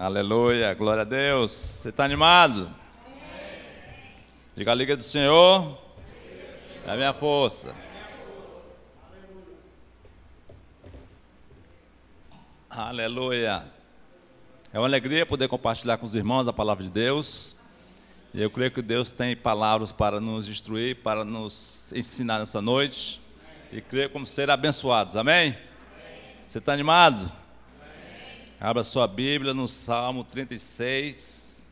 Aleluia, glória a Deus. Você está animado? Diga a liga do Senhor. É a minha força. Aleluia. É uma alegria poder compartilhar com os irmãos a palavra de Deus. E eu creio que Deus tem palavras para nos instruir, para nos ensinar nessa noite. E creio como ser abençoados. Amém? Amém. Você está animado? Abra sua Bíblia no Salmo 36.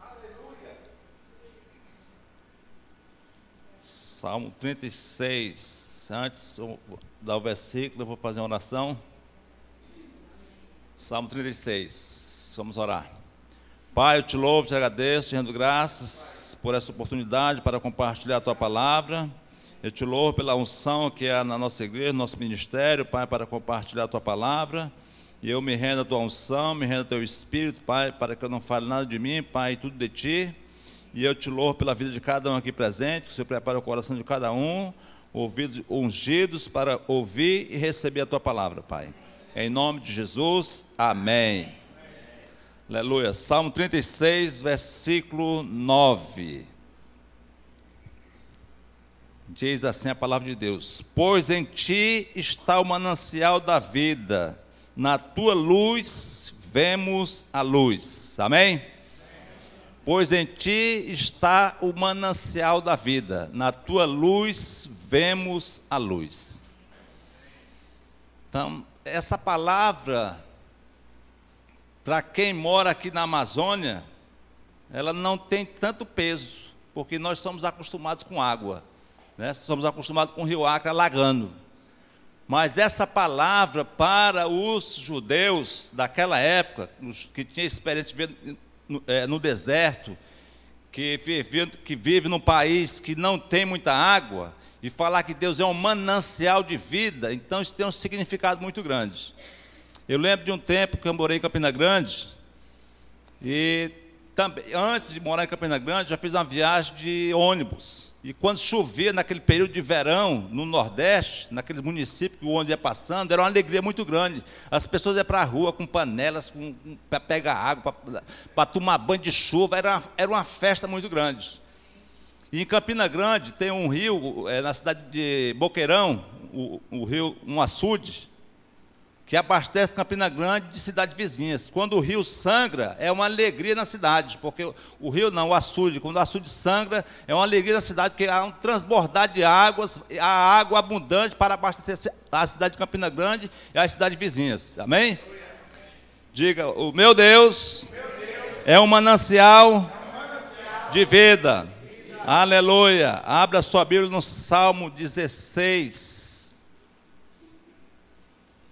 Aleluia. Salmo 36. Antes de dar o versículo, eu vou fazer uma oração. Salmo 36. Vamos orar. Pai, eu te louvo, te agradeço, te rendo graças por essa oportunidade para compartilhar a tua palavra. Eu te louvo pela unção que é na nossa igreja, no nosso ministério, Pai, para compartilhar a tua palavra. E eu me rendo à tua unção, me rendo ao teu espírito, Pai, para que eu não fale nada de mim, Pai, tudo de ti. E eu te louvo pela vida de cada um aqui presente, que o Senhor prepara o coração de cada um, ouvidos ungidos para ouvir e receber a tua palavra, Pai. Em nome de Jesus, amém. amém. Aleluia. Salmo 36, versículo 9. Diz assim a palavra de Deus: Pois em ti está o manancial da vida, na tua luz vemos a luz. Amém? Pois em ti está o manancial da vida, na tua luz vemos a luz. Então, essa palavra, para quem mora aqui na Amazônia, ela não tem tanto peso, porque nós somos acostumados com água. Né? Somos acostumados com o rio Acre alagando. Mas essa palavra para os judeus daquela época, que tinham experiência de viver no, é, no deserto, que vive, que vive num país que não tem muita água, e falar que Deus é um manancial de vida, então isso tem um significado muito grande. Eu lembro de um tempo que eu morei em Campina Grande, e também, antes de morar em Campina Grande, já fiz uma viagem de ônibus. E quando chovia naquele período de verão, no Nordeste, naquele município que o ônibus ia passando, era uma alegria muito grande. As pessoas iam para a rua com panelas, para pegar água, para tomar banho de chuva, era uma, era uma festa muito grande. E em Campina Grande tem um rio, é, na cidade de Boqueirão, o, o rio, um açude, que abastece Campina Grande de cidades vizinhas. Quando o rio sangra, é uma alegria na cidade, porque o rio não, o açude, quando o açude sangra, é uma alegria na cidade, porque há um transbordar de águas, há água abundante para abastecer a cidade de Campina Grande e as cidades vizinhas. Amém? Diga, o meu Deus, é um manancial, de vida. Aleluia. Abra sua Bíblia no Salmo 16.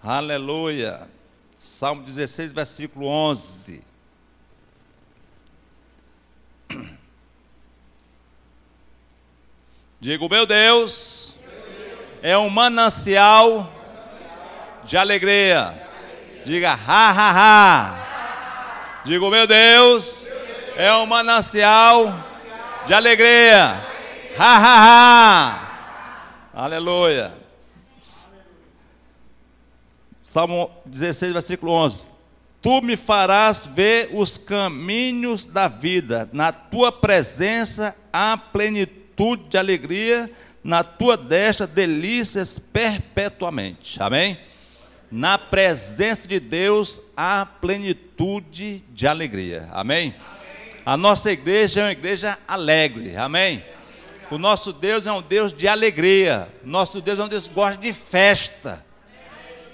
Aleluia. Salmo 16, versículo 11. Digo, meu Deus, é um manancial de alegria. Diga, ha, ha, ha. Digo, meu Deus, é um manancial de alegria. Ha, ha, ha. Aleluia. Salmo 16, versículo 11. Tu me farás ver os caminhos da vida, na tua presença há plenitude de alegria, na tua destra delícias perpetuamente. Amém? Na presença de Deus há plenitude de alegria. Amém? Amém? A nossa igreja é uma igreja alegre. Amém? O nosso Deus é um Deus de alegria. Nosso Deus é um Deus que gosta de festa.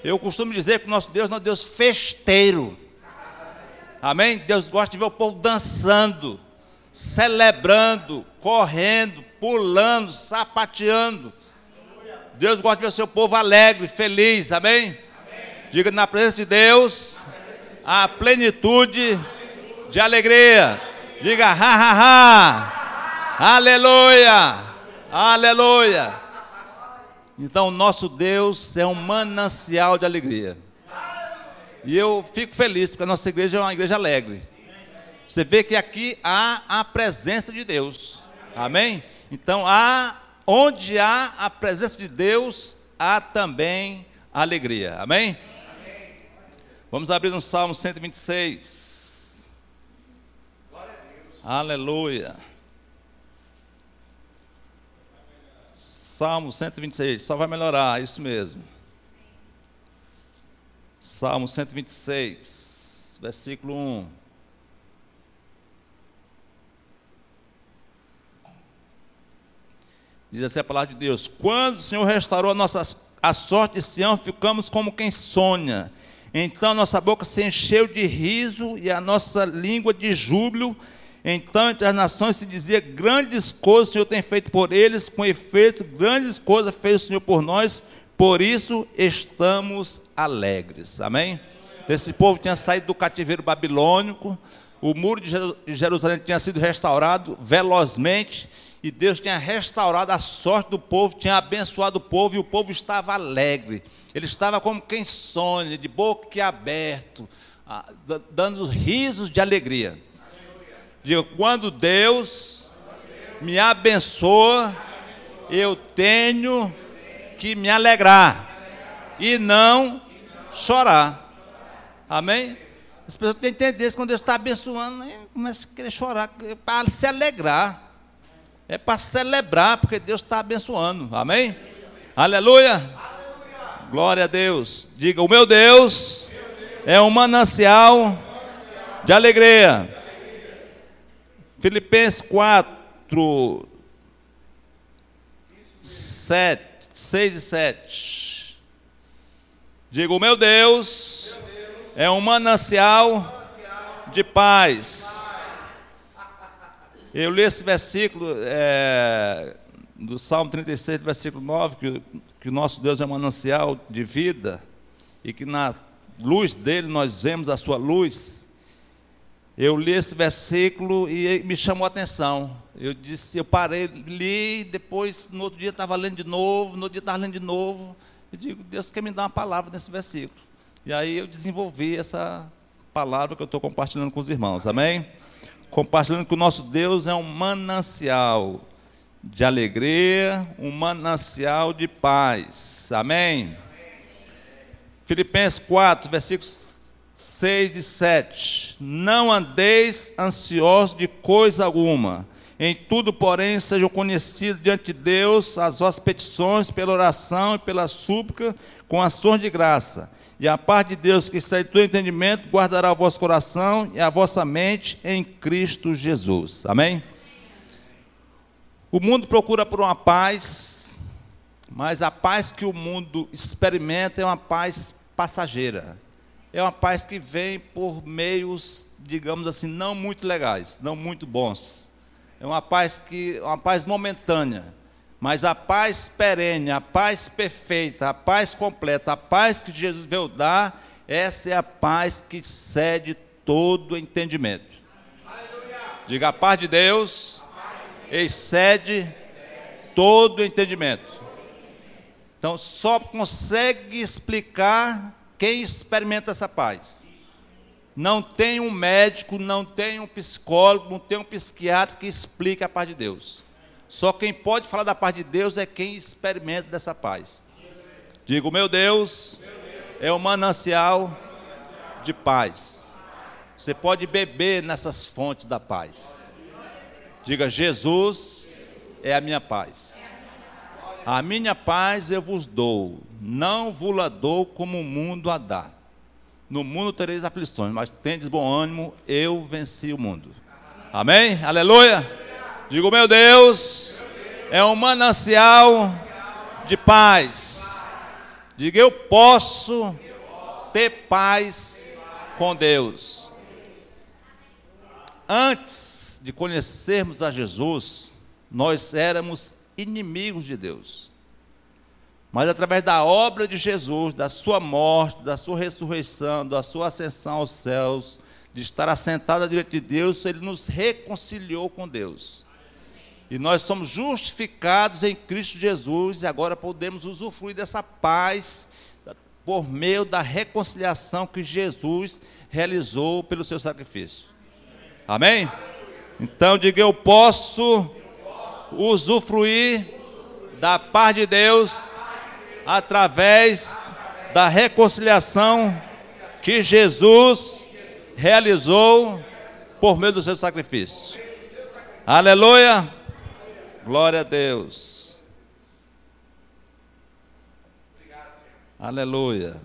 Eu costumo dizer que o nosso Deus é um Deus festeiro. Amém? Deus gosta de ver o povo dançando, celebrando, correndo, pulando, sapateando. Deus gosta de ver o seu povo alegre, feliz. Amém? Amém. Diga na presença de Deus a plenitude de alegria. Diga ha ha ha. Aleluia. Aleluia. Então, nosso Deus é um manancial de alegria. E eu fico feliz, porque a nossa igreja é uma igreja alegre. Você vê que aqui há a presença de Deus. Amém? Então, há onde há a presença de Deus, há também alegria. Amém? Vamos abrir no Salmo 126. Glória a Deus. Aleluia. Salmo 126, só vai melhorar, isso mesmo. Salmo 126, versículo 1. Diz assim a palavra de Deus: Quando o Senhor restaurou a, nossa, a sorte de Sião, ficamos como quem sonha. Então nossa boca se encheu de riso e a nossa língua de júbilo. Então entre as nações se dizia: Grandes coisas o Senhor tem feito por eles, com efeito, grandes coisas fez o Senhor por nós, por isso estamos alegres. Amém? Esse povo tinha saído do cativeiro babilônico, o muro de Jerusalém tinha sido restaurado velozmente e Deus tinha restaurado a sorte do povo, tinha abençoado o povo e o povo estava alegre. Ele estava como quem sonha, de boca aberto, dando risos de alegria. Diga, quando Deus me abençoa, eu tenho que me alegrar e não chorar. Amém? As pessoas têm que entender isso, quando Deus está abençoando, começa a querer chorar, para se alegrar. É para celebrar, porque Deus está abençoando. Amém? Aleluia. Aleluia. Glória a Deus. Diga: O meu Deus, meu Deus. é um manancial, manancial. De alegria. Filipenses 4, 7, 6 e 7. Diga: O meu Deus, é um manancial, manancial. de paz eu li esse versículo é, do Salmo 36, versículo 9, que, que o nosso Deus é um manancial de vida e que na luz dele nós vemos a sua luz. Eu li esse versículo e me chamou a atenção. Eu disse, eu parei, li, depois no outro dia estava lendo de novo, no outro dia estava lendo de novo. Eu digo, Deus quer me dar uma palavra nesse versículo. E aí eu desenvolvi essa palavra que eu estou compartilhando com os irmãos. Amém? compartilhando que o nosso Deus é um manancial de alegria, um manancial de paz. Amém? Filipenses 4, versículos 6 e 7. Não andeis ansiosos de coisa alguma. Em tudo, porém, sejam conhecidos diante de Deus as vossas petições pela oração e pela súplica com ações de graça e a paz de Deus que sai do teu entendimento guardará o vosso coração e a vossa mente em Cristo Jesus. Amém? O mundo procura por uma paz, mas a paz que o mundo experimenta é uma paz passageira. É uma paz que vem por meios, digamos assim, não muito legais, não muito bons. É uma paz que, uma paz momentânea mas a paz perene, a paz perfeita, a paz completa, a paz que Jesus veio dar, essa é a paz que cede todo entendimento. Diga a paz de Deus, excede todo entendimento. Então só consegue explicar quem experimenta essa paz. Não tem um médico, não tem um psicólogo, não tem um psiquiatra que explique a paz de Deus. Só quem pode falar da paz de Deus é quem experimenta dessa paz. Digo, meu Deus é o manancial de paz. Você pode beber nessas fontes da paz. Diga, Jesus é a minha paz. A minha paz eu vos dou, não vos la dou como o mundo a dá. No mundo tereis aflições, mas tendes bom ânimo, eu venci o mundo. Amém? Aleluia! Digo, meu Deus, é um manancial de paz. Diga, eu posso ter paz com Deus. Antes de conhecermos a Jesus, nós éramos inimigos de Deus. Mas através da obra de Jesus, da sua morte, da sua ressurreição, da sua ascensão aos céus, de estar assentado diante de Deus, ele nos reconciliou com Deus. E nós somos justificados em Cristo Jesus e agora podemos usufruir dessa paz por meio da reconciliação que Jesus realizou pelo seu sacrifício. Amém? Então diga eu posso usufruir da paz de Deus através da reconciliação que Jesus realizou por meio do seu sacrifício. Aleluia! Glória a Deus. Aleluia.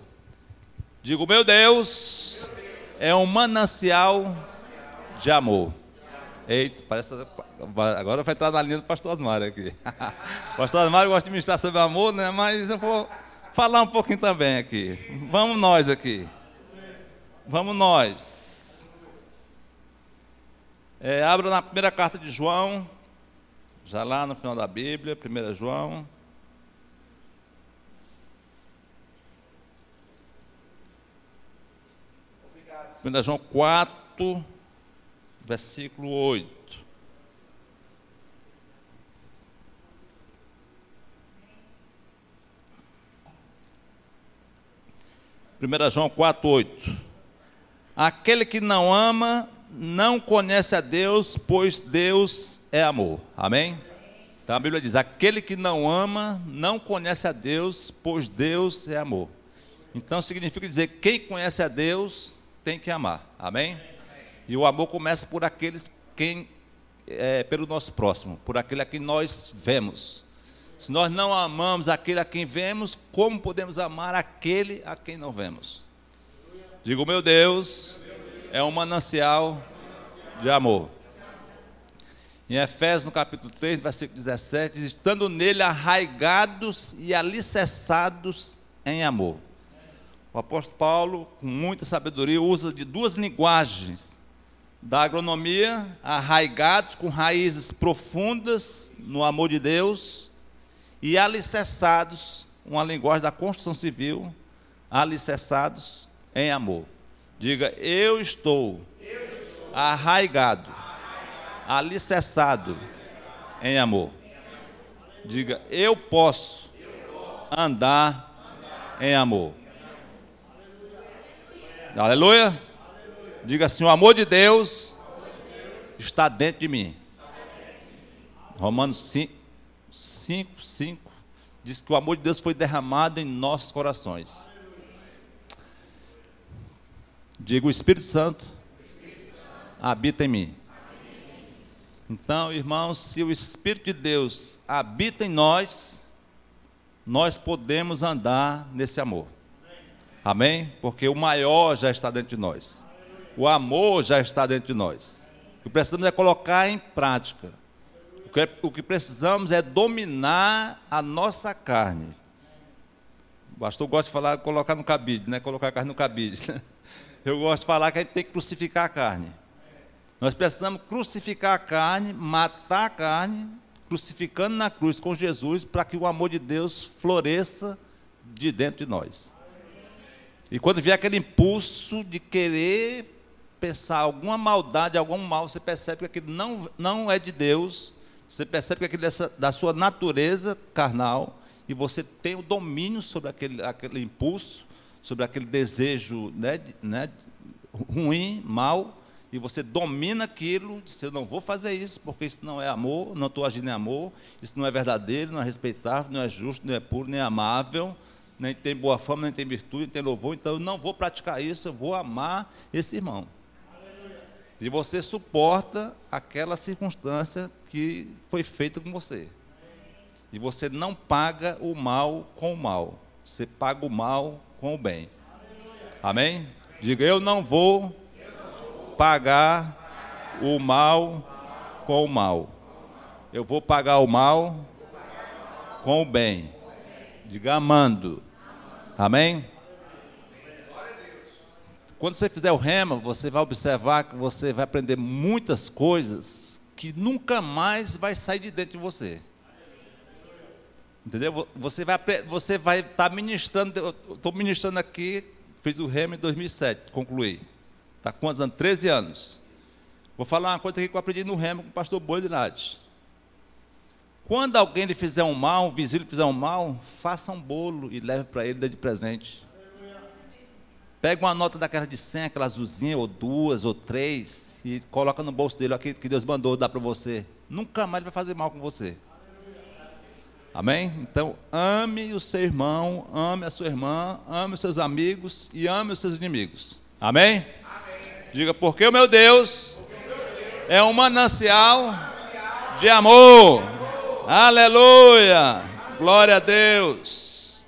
Digo, meu Deus é um manancial de amor. Eita, parece. Agora vai entrar na linha do pastor Osmário aqui. pastor Osmário gosta de ministrar sobre amor, né? Mas eu vou falar um pouquinho também aqui. Vamos nós aqui. Vamos nós. É, abra na primeira carta de João, já lá no final da Bíblia, 1 João. Primeira João 4, versículo 8. Primeira João 4, 8. Aquele que não ama não conhece a Deus, pois Deus é amor. Amém? Então a Bíblia diz: aquele que não ama não conhece a Deus, pois Deus é amor. Então significa dizer: quem conhece a Deus tem que amar. Amém? E o amor começa por aqueles quem é, pelo nosso próximo, por aquele a quem nós vemos. Se nós não amamos aquele a quem vemos, como podemos amar aquele a quem não vemos? Digo, meu Deus é um manancial de amor. Em Efésios, no capítulo 3, versículo 17, diz: estando nele arraigados e alicerçados em amor. O apóstolo Paulo, com muita sabedoria, usa de duas linguagens da agronomia, arraigados com raízes profundas no amor de Deus, e alicerçados, uma linguagem da construção civil, alicerçados em amor. Diga, eu estou, arraigado, alicerçado em amor. Diga, eu posso, andar, em amor. Aleluia. Diga assim: o amor de Deus, está dentro de mim. Romanos 5, 5, 5 diz que o amor de Deus foi derramado em nossos corações. Diga: o Espírito Santo habita em mim. Então, irmãos, se o Espírito de Deus habita em nós, nós podemos andar nesse amor. Amém? Porque o maior já está dentro de nós. O amor já está dentro de nós. O que precisamos é colocar em prática. O que precisamos é dominar a nossa carne. O pastor gosta de falar, colocar no cabide, né? Colocar a carne no cabide. Eu gosto de falar que a gente tem que crucificar a carne. Nós precisamos crucificar a carne, matar a carne, crucificando na cruz com Jesus, para que o amor de Deus floresça de dentro de nós. E quando vier aquele impulso de querer pensar alguma maldade, algum mal, você percebe que aquilo não, não é de Deus, você percebe que aquilo é da sua natureza carnal, e você tem o domínio sobre aquele, aquele impulso, sobre aquele desejo né, né, ruim, mal, e você domina aquilo, diz, eu não vou fazer isso, porque isso não é amor, não estou agindo em amor, isso não é verdadeiro, não é respeitável, não é justo, não é puro, nem amável, nem tem boa fama, nem tem virtude, nem tem louvor, então eu não vou praticar isso, eu vou amar esse irmão. E você suporta aquela circunstância que foi feita com você. E você não paga o mal com o mal. Você paga o mal com o bem. Amém? Diga, eu não vou pagar o mal com o mal. Eu vou pagar o mal com o bem. Diga amando. Amém? Quando você fizer o rema, você vai observar que você vai aprender muitas coisas que nunca mais vai sair de dentro de você. Entendeu? Você vai você vai estar tá ministrando, estou ministrando aqui, fiz o rema em 2007, concluí. Está quantos anos? 13 anos. Vou falar uma coisa aqui que eu aprendi no rema com o pastor Boi de. Quando alguém lhe fizer um mal, um vizinho lhe fizer um mal, faça um bolo e leve para ele de presente. Pega uma nota daquela de 100, aquela azulzinha, ou duas, ou três, e coloca no bolso dele aqui que Deus mandou dar para você. Nunca mais vai fazer mal com você. Amém? Então, ame o seu irmão, ame a sua irmã, ame os seus amigos e ame os seus inimigos. Amém? Amém. Diga, porque o meu Deus, meu Deus é um manancial, manancial de amor. amor. Aleluia. Glória a Deus.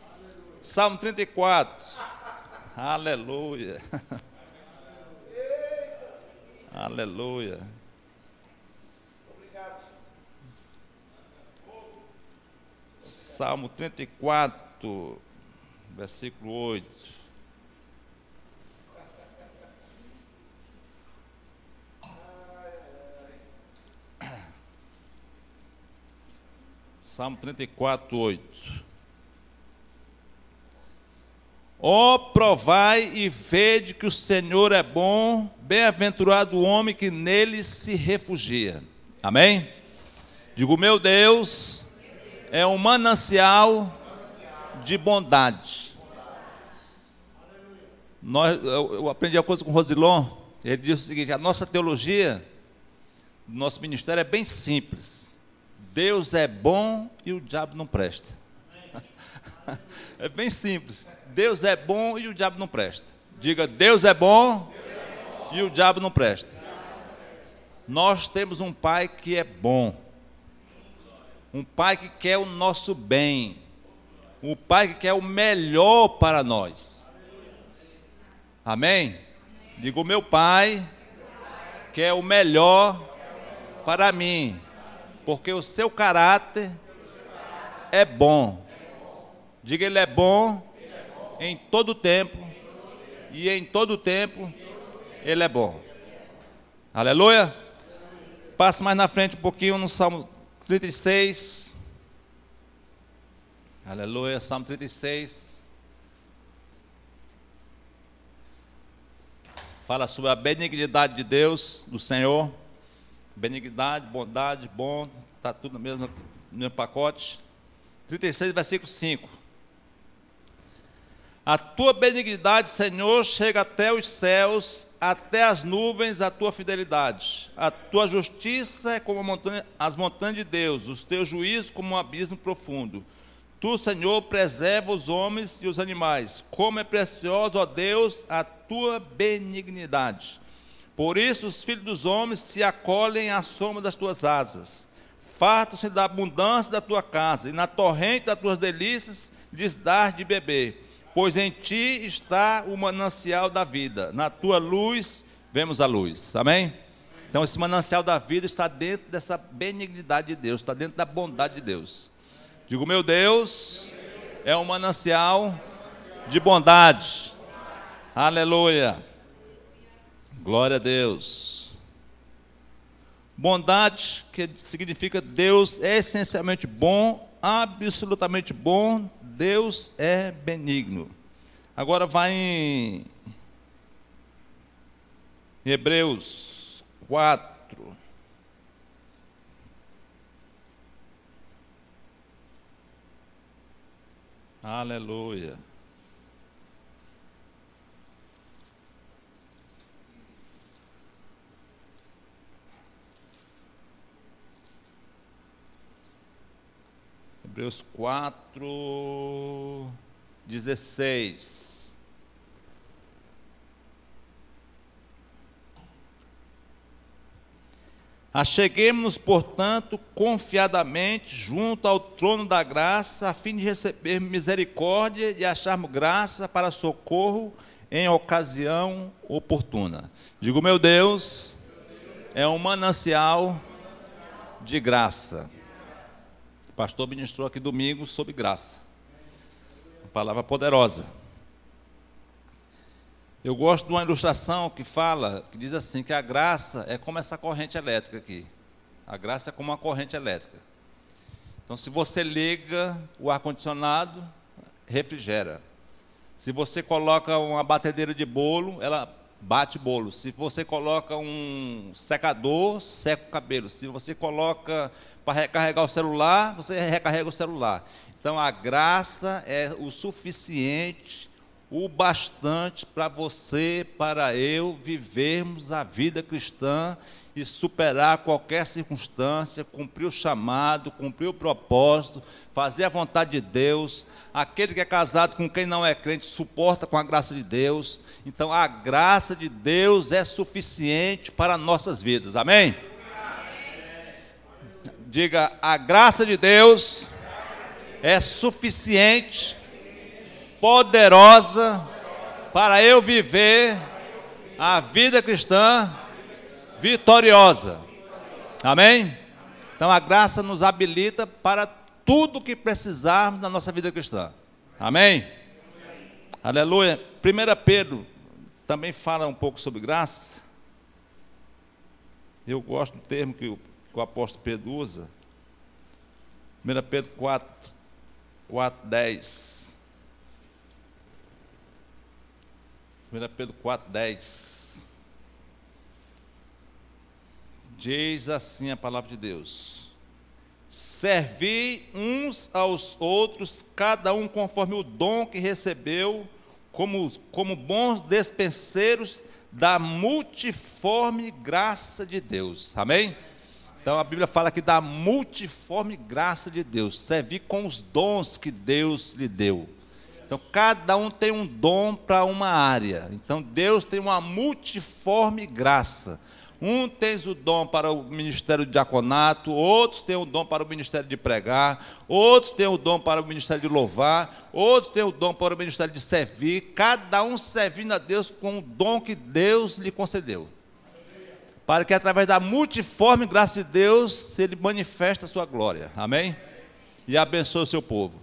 Salmo 34. Aleluia. Aleluia. Salmo 34, versículo 8. Salmo 34, 8. Ó, oh, provai e vede que o Senhor é bom, bem-aventurado o homem que nele se refugia. Amém? Digo, meu Deus, é um manancial de bondade. Nós, eu, aprendi uma coisa com o Rosilon, ele disse o seguinte: a nossa teologia, nosso ministério é bem simples. Deus é bom e o diabo não presta. É bem simples. Deus é bom e o diabo não presta. Diga, Deus é bom, Deus é bom. e o diabo não presta. Nós temos um pai que é bom. Um pai que quer o nosso bem. Um pai que quer o melhor para nós. Amém? Digo, meu pai quer o melhor para mim. Porque o seu caráter é bom. Diga, ele é bom em todo tempo. E em todo tempo ele é bom. Aleluia. Passe mais na frente um pouquinho no Salmo 36. Aleluia, Salmo 36. Fala sobre a benignidade de Deus, do Senhor. Benignidade, bondade, bom, está tudo no mesmo, no mesmo pacote. 36, versículo 5. A tua benignidade, Senhor, chega até os céus, até as nuvens, a tua fidelidade. A tua justiça é como montanha, as montanhas de Deus, os teus juízos como um abismo profundo. Tu, Senhor, preserva os homens e os animais. Como é precioso, ó Deus, a tua benignidade. Por isso os filhos dos homens se acolhem à sombra das tuas asas. Fartam-se da abundância da tua casa, e na torrente das tuas delícias lhes dar de beber pois em ti está o manancial da vida, na tua luz vemos a luz. Amém? Então, esse manancial da vida está dentro dessa benignidade de Deus, está dentro da bondade de Deus. Digo, meu Deus, é um manancial de bondade. Aleluia. Glória a Deus. Bondade, que significa Deus é essencialmente bom, absolutamente bom, Deus é benigno. Agora vai em Hebreus 4. Aleluia. Hebreus 4, 16. Acheguemos-nos, portanto, confiadamente junto ao trono da graça, a fim de receber misericórdia e acharmos graça para socorro em ocasião oportuna. Digo, meu Deus, é um manancial de graça. O pastor ministrou aqui domingo sobre graça. Uma palavra poderosa. Eu gosto de uma ilustração que fala, que diz assim, que a graça é como essa corrente elétrica aqui. A graça é como uma corrente elétrica. Então, se você liga o ar-condicionado, refrigera. Se você coloca uma batedeira de bolo, ela bate bolo. Se você coloca um secador, seca o cabelo. Se você coloca para recarregar o celular, você recarrega o celular. Então a graça é o suficiente, o bastante para você, para eu vivermos a vida cristã e superar qualquer circunstância, cumprir o chamado, cumprir o propósito, fazer a vontade de Deus. Aquele que é casado com quem não é crente suporta com a graça de Deus. Então a graça de Deus é suficiente para nossas vidas. Amém? Diga, a graça de Deus é suficiente, poderosa para eu viver a vida cristã vitoriosa. Amém? Então a graça nos habilita para tudo que precisarmos na nossa vida cristã. Amém? Aleluia. 1 Pedro também fala um pouco sobre graça. Eu gosto do termo que o, que o apóstolo Pedro usa. 1 Pedro 4, 4, 10. 1 Pedro 4, 10. Diz assim a palavra de Deus: Servi uns aos outros, cada um conforme o dom que recebeu, como, como bons despenseiros da multiforme graça de Deus. Amém? Então a Bíblia fala aqui da multiforme graça de Deus. Servir com os dons que Deus lhe deu. Então cada um tem um dom para uma área. Então Deus tem uma multiforme graça. Um tem o dom para o ministério de diaconato, outros têm o dom para o ministério de pregar, outros têm o dom para o ministério de louvar, outros têm o dom para o ministério de servir, cada um servindo a Deus com o dom que Deus lhe concedeu. Para que através da multiforme graça de Deus, ele manifeste a sua glória. Amém? E abençoe o seu povo.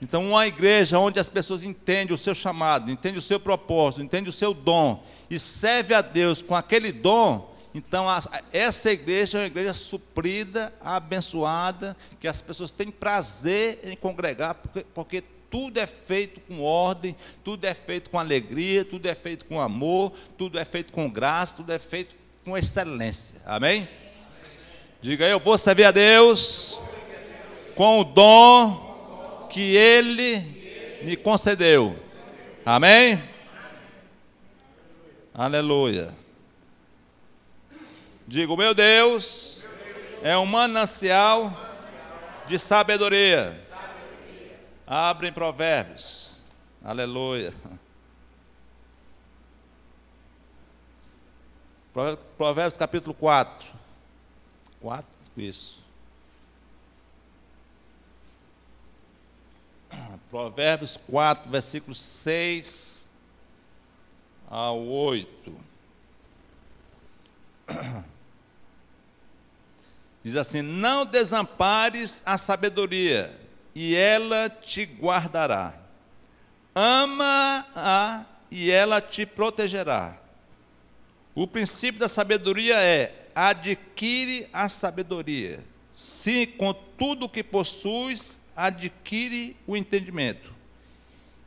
Então, uma igreja onde as pessoas entendem o seu chamado, entendem o seu propósito, entendem o seu dom e serve a Deus com aquele dom, então, essa igreja é uma igreja suprida, abençoada, que as pessoas têm prazer em congregar, porque, porque tudo é feito com ordem, tudo é feito com alegria, tudo é feito com amor, tudo é feito com graça, tudo é feito com excelência. Amém? Diga eu vou servir a Deus com o dom que Ele me concedeu. Amém? Aleluia. Digo, meu Deus é um manancial de sabedoria. Abrem provérbios. Aleluia. Provérbios capítulo 4. 4, isso. Provérbios 4, versículos 6 ao 8. Diz assim: Não desampares a sabedoria, e ela te guardará. Ama-a, e ela te protegerá. O princípio da sabedoria é: adquire a sabedoria. Sim, com tudo o que possuis, adquire o entendimento.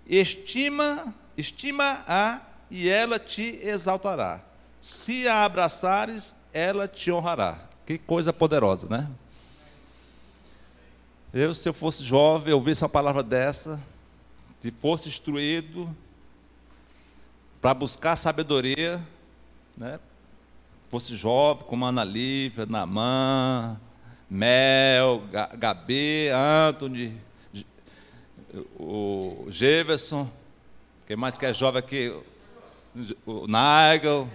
Estima, estima-a, e ela te exaltará. Se a abraçares, ela te honrará. Que coisa poderosa, né? Eu, se eu fosse jovem, eu ouvisse uma palavra dessa, se fosse instruído para buscar sabedoria, né? Fosse jovem, como Ana Lívia, Namã, Mel, Gabi, Anthony, o Jefferson, quem mais que é jovem aqui? O Nigel,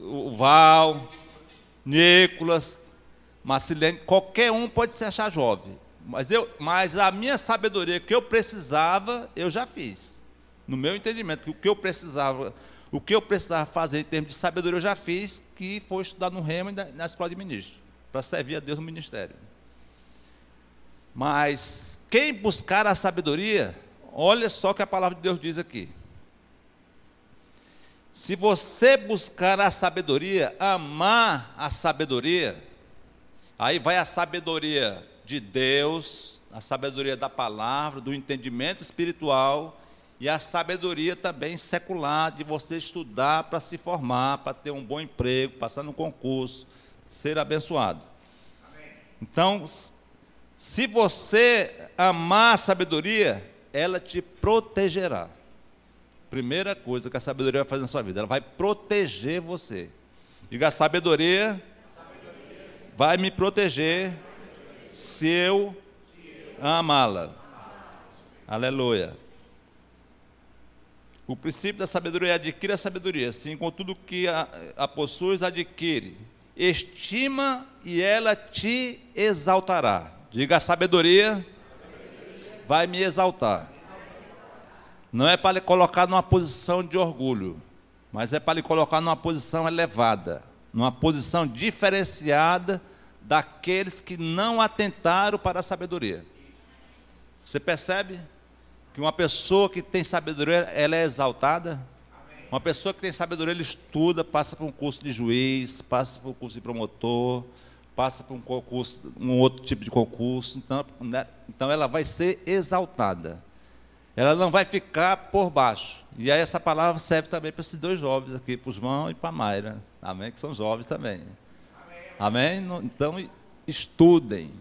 o Val. Nicolas, Marcilene, qualquer um pode se achar jovem. Mas, eu, mas a minha sabedoria que eu precisava, eu já fiz. No meu entendimento, o que eu precisava, o que eu precisava fazer em termos de sabedoria, eu já fiz, que foi estudar no Remo e na escola de ministros, para servir a Deus no ministério. Mas quem buscar a sabedoria, olha só o que a palavra de Deus diz aqui. Se você buscar a sabedoria, amar a sabedoria, aí vai a sabedoria de Deus, a sabedoria da palavra, do entendimento espiritual e a sabedoria também secular de você estudar para se formar, para ter um bom emprego, passar no concurso, ser abençoado. Então, se você amar a sabedoria, ela te protegerá. Primeira coisa que a sabedoria vai fazer na sua vida, ela vai proteger você. Diga: a sabedoria vai me proteger se eu amá-la. Aleluia. O princípio da sabedoria é adquire a sabedoria, sim, com tudo que a, a possuis, adquire. Estima e ela te exaltará. Diga a sabedoria, vai me exaltar. Não é para lhe colocar numa posição de orgulho, mas é para lhe colocar numa posição elevada, numa posição diferenciada daqueles que não atentaram para a sabedoria. Você percebe que uma pessoa que tem sabedoria, ela é exaltada? Uma pessoa que tem sabedoria, ele estuda, passa por um curso de juiz, passa por um curso de promotor, passa por um concurso, um outro tipo de concurso, então, né, então ela vai ser exaltada. Ela não vai ficar por baixo. E aí essa palavra serve também para esses dois jovens aqui, para o João e para a Mayra. Amém? Que são jovens também. Amém? Amém? Então estudem.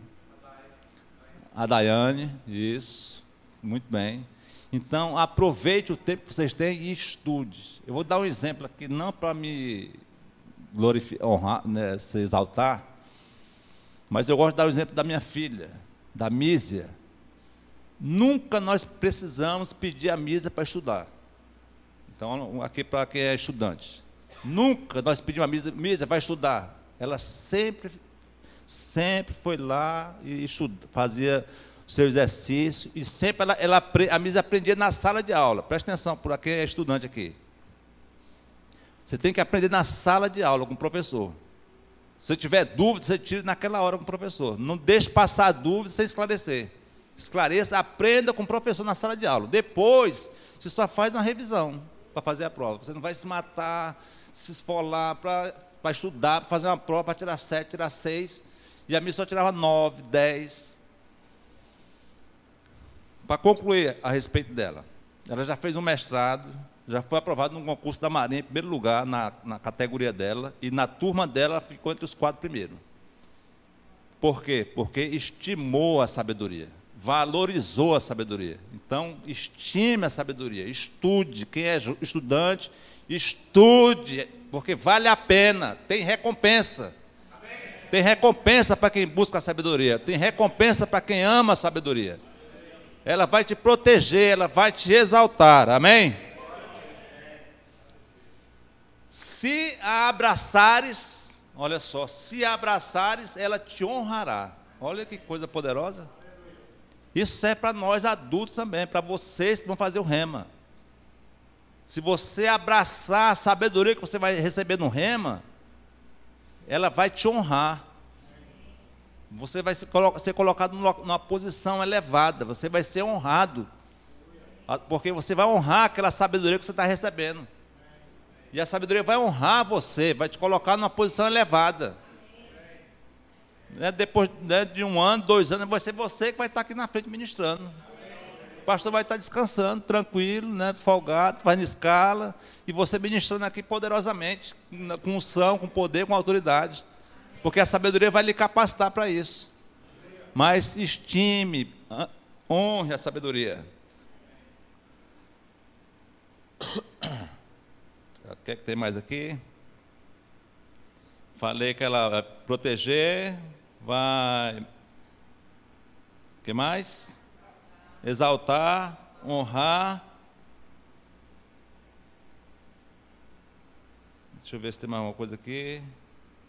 A Daiane, isso. Muito bem. Então aproveite o tempo que vocês têm e estude. Eu vou dar um exemplo aqui, não para me honrar, né, se exaltar, mas eu gosto de dar o exemplo da minha filha, da Mísia. Nunca nós precisamos pedir a Mísia para estudar. Então, aqui para quem é estudante. Nunca nós pedimos a Mísia, Mísia vai estudar. Ela sempre, sempre foi lá e estuda, fazia seu exercício, e sempre ela, ela, a Mísia aprendia na sala de aula. Presta atenção, por quem é estudante aqui. Você tem que aprender na sala de aula com o professor. Se tiver dúvida, você tira naquela hora com o professor. Não deixe passar dúvida sem esclarecer. Esclareça, aprenda com o professor na sala de aula. Depois, você só faz uma revisão para fazer a prova. Você não vai se matar, se esfolar para estudar, para fazer uma prova, para tirar sete, tirar seis. E a mim só tirava nove, dez. Para concluir a respeito dela. Ela já fez um mestrado, já foi aprovado num concurso da Marinha em primeiro lugar na, na categoria dela, e na turma dela ficou entre os quatro primeiros. Por quê? Porque estimou a sabedoria, valorizou a sabedoria. Então, estime a sabedoria, estude. Quem é estudante, estude, porque vale a pena, tem recompensa. Tem recompensa para quem busca a sabedoria, tem recompensa para quem ama a sabedoria. Ela vai te proteger, ela vai te exaltar. Amém? Se a abraçares, olha só, se a abraçares, ela te honrará. Olha que coisa poderosa. Isso é para nós adultos também, para vocês que vão fazer o rema. Se você abraçar a sabedoria que você vai receber no rema, ela vai te honrar. Você vai ser colocado numa posição elevada, você vai ser honrado, porque você vai honrar aquela sabedoria que você está recebendo. E a sabedoria vai honrar você, vai te colocar numa posição elevada. Né, depois né, de um ano, dois anos, vai ser você que vai estar aqui na frente ministrando. O pastor vai estar descansando, tranquilo, né, folgado, vai na escala, e você ministrando aqui poderosamente, com unção, com poder, com autoridade. Porque a sabedoria vai lhe capacitar para isso. Mas estime, honre a sabedoria. O que, é que tem mais aqui? Falei que ela vai proteger, vai. O que mais? Exaltar, honrar. Deixa eu ver se tem mais uma coisa aqui.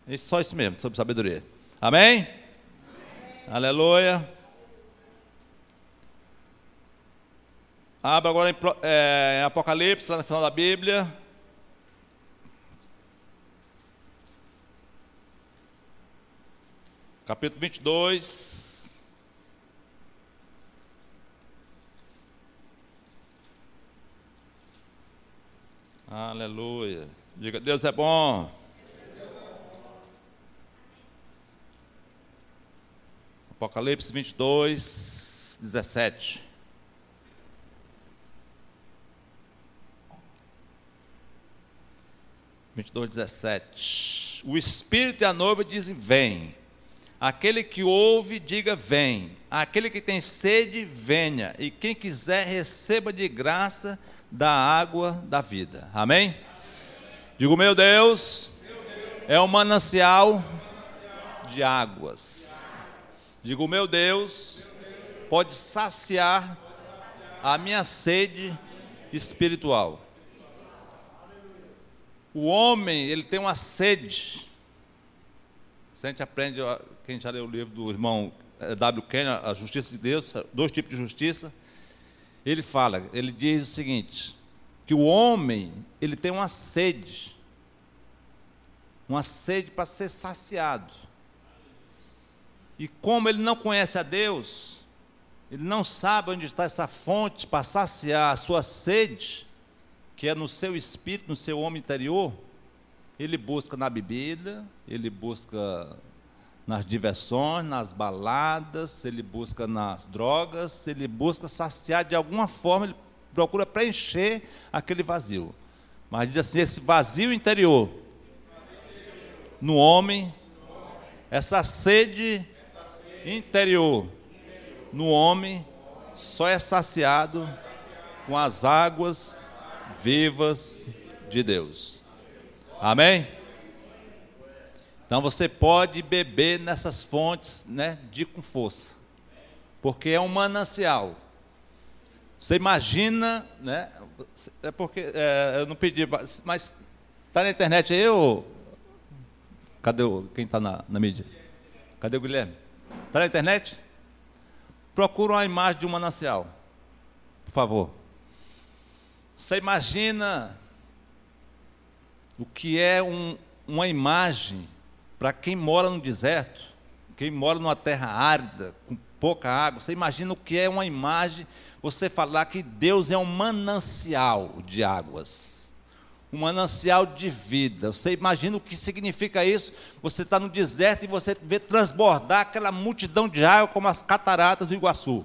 Isso, só isso mesmo, sobre sabedoria. Amém? Amém. Aleluia. Abra agora em, é, em Apocalipse, lá no final da Bíblia. capítulo 22. Aleluia. Diga, Deus é bom. Apocalipse 22, 17. Vinte dezessete. O Espírito e a noiva dizem: Vem. Aquele que ouve, diga vem. Aquele que tem sede, venha. E quem quiser, receba de graça da água da vida. Amém? Digo, meu Deus, é um manancial de águas. Digo, meu Deus, pode saciar a minha sede espiritual. O homem, ele tem uma sede. Se a gente aprende, quem já leu o livro do irmão eh, W. Kenner, A Justiça de Deus, dois tipos de justiça, ele fala, ele diz o seguinte, que o homem, ele tem uma sede, uma sede para ser saciado. E como ele não conhece a Deus, ele não sabe onde está essa fonte para saciar a sua sede, que é no seu espírito, no seu homem interior, ele busca na bebida, ele busca nas diversões, nas baladas, ele busca nas drogas, ele busca saciar de alguma forma, ele procura preencher aquele vazio. Mas diz assim: esse vazio interior no homem, essa sede interior no homem só é saciado com as águas vivas de Deus. Amém? Então você pode beber nessas fontes, né, de com força, porque é um manancial. Você imagina, né? É porque é, eu não pedi, mas está na internet aí ou cadê o, quem está na, na mídia? Cadê o Guilherme? Na internet? Procura uma imagem de um manancial, por favor. Você imagina o que é um, uma imagem para quem mora no deserto, quem mora numa terra árida, com pouca água. Você imagina o que é uma imagem, você falar que Deus é um manancial de águas um manancial de vida. Você imagina o que significa isso? Você está no deserto e você vê transbordar aquela multidão de água como as cataratas do Iguaçu.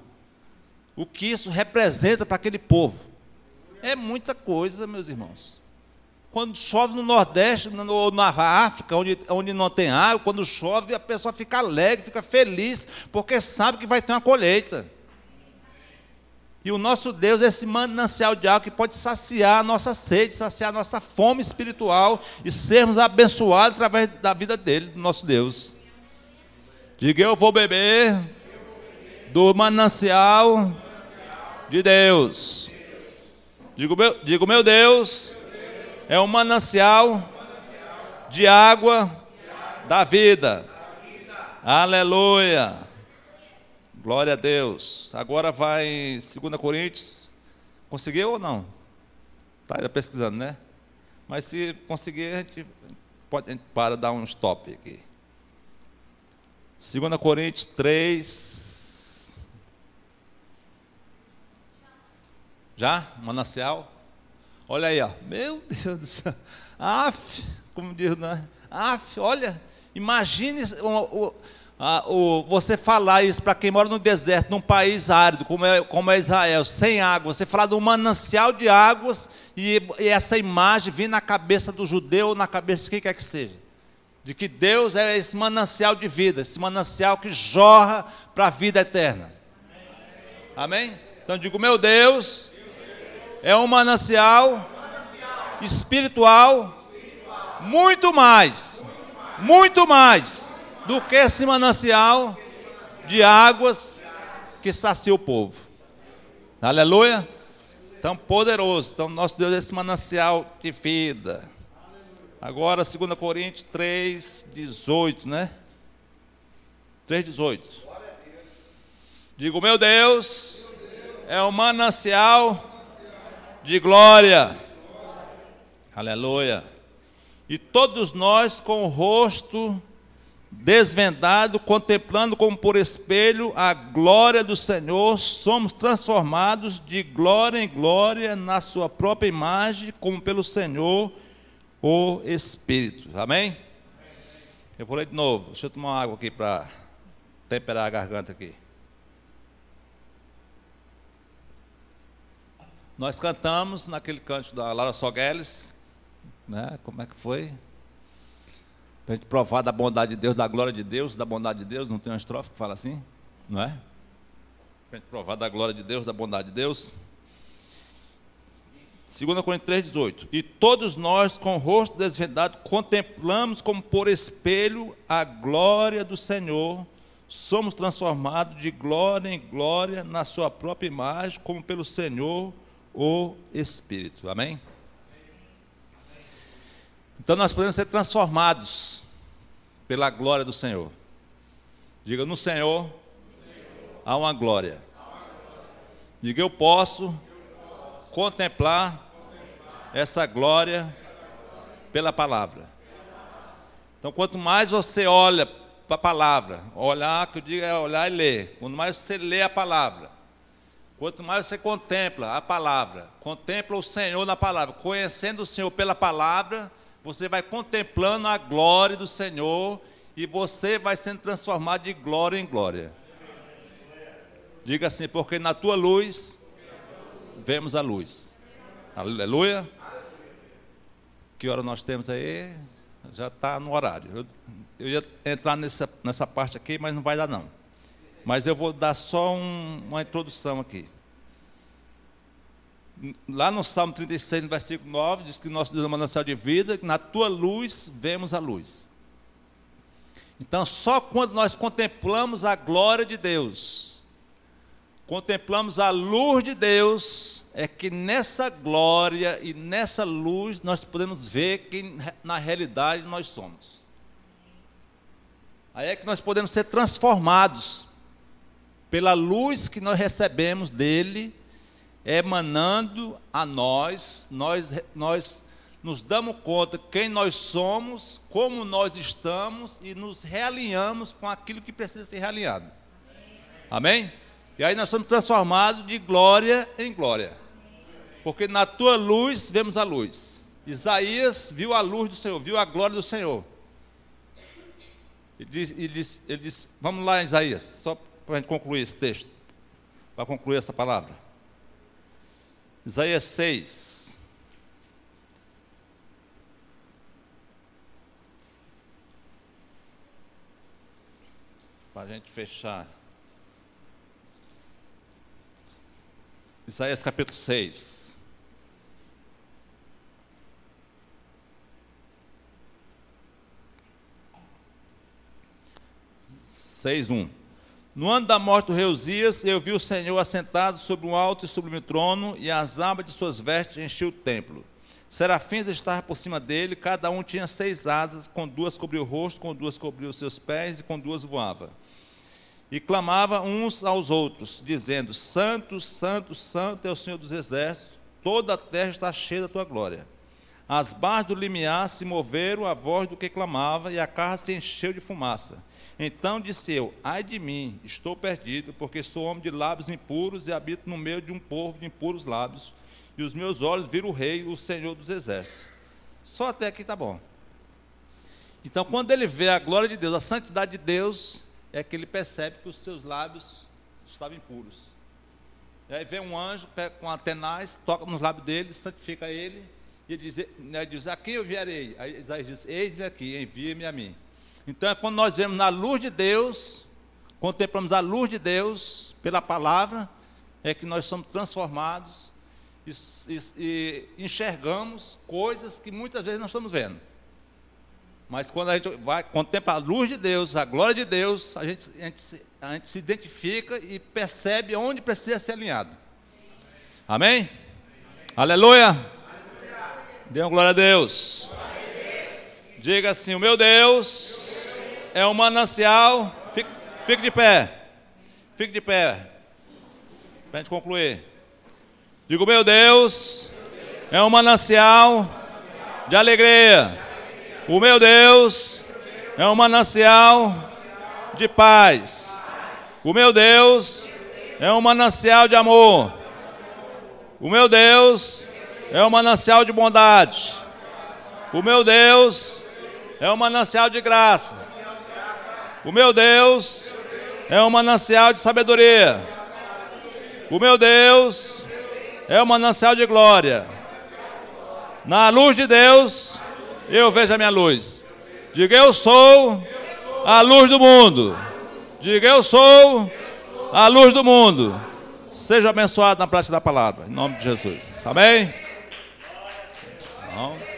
O que isso representa para aquele povo? É muita coisa, meus irmãos. Quando chove no Nordeste ou na África, onde, onde não tem água, quando chove, a pessoa fica alegre, fica feliz, porque sabe que vai ter uma colheita. E o nosso Deus é esse manancial de água que pode saciar a nossa sede, saciar a nossa fome espiritual e sermos abençoados através da vida dele, do nosso Deus. Diga eu vou beber do manancial de Deus. Digo meu, digo, meu Deus é um manancial de água da vida. Aleluia. Glória a Deus. Agora vai em 2 Coríntios. Conseguiu ou não? Está pesquisando, né? Mas se conseguir, a gente, pode, a gente para dar um stop aqui. 2 Coríntios 3. Já? Manancial? Olha aí, ó. Meu Deus do céu. Af, como diz, né? Af, olha, imagine o, o ah, o, você falar isso para quem mora no deserto, num país árido, como é, como é Israel, sem água, você falar de um manancial de águas e, e essa imagem vir na cabeça do judeu ou na cabeça de quem quer que seja. De que Deus é esse manancial de vida, esse manancial que jorra para a vida eterna. Amém? Então digo, meu Deus, é um manancial espiritual muito mais, muito mais do que esse manancial de águas que sacia o povo. Aleluia? Tão poderoso. Então, nosso Deus é esse manancial de vida. Agora, 2 Coríntios 3, 18, né? 3, 18. Digo, meu Deus é um manancial de glória. Aleluia. E todos nós com o rosto desvendado, contemplando como por espelho a glória do Senhor, somos transformados de glória em glória na sua própria imagem, como pelo Senhor o Espírito. Amém? Eu vou ler de novo. Deixa eu tomar uma água aqui para temperar a garganta aqui. Nós cantamos naquele canto da Lara Sogueles, né? Como é que foi? Para a gente provar da bondade de Deus, da glória de Deus, da bondade de Deus. Não tem uma estrofe que fala assim? Não é? Para a gente provar da glória de Deus, da bondade de Deus. 2 Coríntios 3, 18. E todos nós, com o rosto desvendado, contemplamos como por espelho a glória do Senhor, somos transformados de glória em glória na sua própria imagem, como pelo Senhor o Espírito. Amém? Então nós podemos ser transformados pela glória do Senhor. Diga, no Senhor há uma glória. Diga, eu posso contemplar essa glória pela palavra. Então, quanto mais você olha para a palavra, olhar, que eu digo é olhar e ler. Quanto mais você lê a palavra, quanto mais você contempla a palavra, contempla o Senhor na palavra, conhecendo o Senhor pela palavra, você vai contemplando a glória do Senhor e você vai sendo transformado de glória em glória. Diga assim, porque na tua luz vemos a luz. Aleluia. Que hora nós temos aí? Já está no horário. Eu, eu, ia entrar nessa, nessa parte aqui, mas não vai dar não. Mas eu vou dar só um, uma introdução aqui. Lá no Salmo 36, no versículo 9, diz que nosso Deus é manancial de vida, que na tua luz vemos a luz. Então, só quando nós contemplamos a glória de Deus, contemplamos a luz de Deus, é que nessa glória e nessa luz nós podemos ver quem na realidade nós somos. Aí é que nós podemos ser transformados pela luz que nós recebemos dele, emanando a nós, nós, nós nos damos conta quem nós somos, como nós estamos e nos realinhamos com aquilo que precisa ser realinhado. Amém? Amém? E aí nós somos transformados de glória em glória. Porque na tua luz vemos a luz. Isaías viu a luz do Senhor, viu a glória do Senhor. Ele diz, ele diz, ele diz vamos lá, Isaías, só para a gente concluir esse texto, para concluir essa palavra. Isaías 6. Para a gente fechar. Isaías capítulo 6. Seis, um. No ano da morte do rei Uzias, eu vi o Senhor assentado sobre um alto e sublime trono, e as abas de suas vestes enchiam o templo. Serafins estavam por cima dele, cada um tinha seis asas, com duas cobriu o rosto, com duas cobriu os seus pés, e com duas voava e clamava uns aos outros, dizendo: Santo, Santo, Santo é o Senhor dos Exércitos, toda a terra está cheia da tua glória. As barras do limiar se moveram à voz do que clamava, e a carra se encheu de fumaça. Então disse eu: Ai de mim, estou perdido, porque sou homem de lábios impuros e habito no meio de um povo de impuros lábios, e os meus olhos viram o Rei, o Senhor dos Exércitos. Só até aqui está bom. Então, quando ele vê a glória de Deus, a santidade de Deus, é que ele percebe que os seus lábios estavam impuros. E aí vem um anjo com Atenaz, toca nos lábios dele, santifica ele, e ele diz, ele diz a quem eu vierei? Aí Isaías diz, eis-me aqui, envia-me a mim. Então é quando nós vemos na luz de Deus, contemplamos a luz de Deus pela palavra, é que nós somos transformados e, e, e enxergamos coisas que muitas vezes não estamos vendo. Mas quando a gente vai contemplar a luz de Deus, a glória de Deus, a gente, a gente, a gente se identifica e percebe onde precisa ser alinhado. Amém? Amém. Aleluia. Dê uma glória a Deus. Diga assim: O meu Deus é um manancial. Fique, fique de pé. Fique de pé. Para a gente concluir. Diga: O meu Deus é um manancial de alegria o meu Deus é um manancial de paz. O meu Deus é um manancial de amor. O meu Deus é um manancial de bondade. O meu Deus é um manancial de graça. O meu Deus é um manancial de sabedoria. O meu Deus é um manancial de glória. Na luz de Deus, eu vejo a minha luz. Diga, eu sou a luz do mundo. Diga, eu sou a luz do mundo. Seja abençoado na prática da palavra, em nome de Jesus. Amém? Ja.